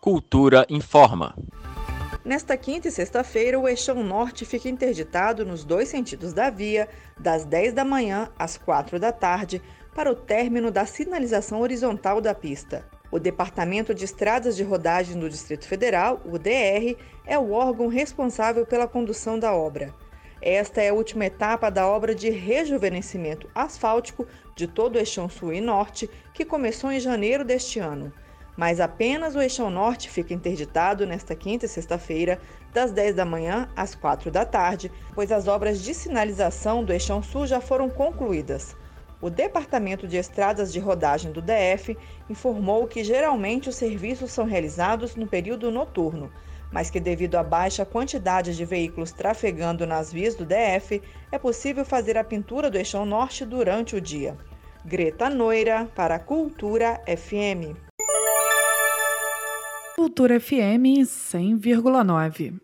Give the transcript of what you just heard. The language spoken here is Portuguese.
Cultura informa. Nesta quinta e sexta-feira, o eixão norte fica interditado nos dois sentidos da via, das 10 da manhã às 4 da tarde, para o término da sinalização horizontal da pista. O Departamento de Estradas de Rodagem do Distrito Federal, o DR, é o órgão responsável pela condução da obra. Esta é a última etapa da obra de rejuvenescimento asfáltico de todo o eixão sul e norte, que começou em janeiro deste ano. Mas apenas o eixão norte fica interditado nesta quinta e sexta-feira, das 10 da manhã às 4 da tarde, pois as obras de sinalização do eixão sul já foram concluídas. O Departamento de Estradas de Rodagem do DF informou que geralmente os serviços são realizados no período noturno, mas que devido à baixa quantidade de veículos trafegando nas vias do DF, é possível fazer a pintura do eixão norte durante o dia. Greta Noira, para a Cultura FM. Cultura FM 100,9.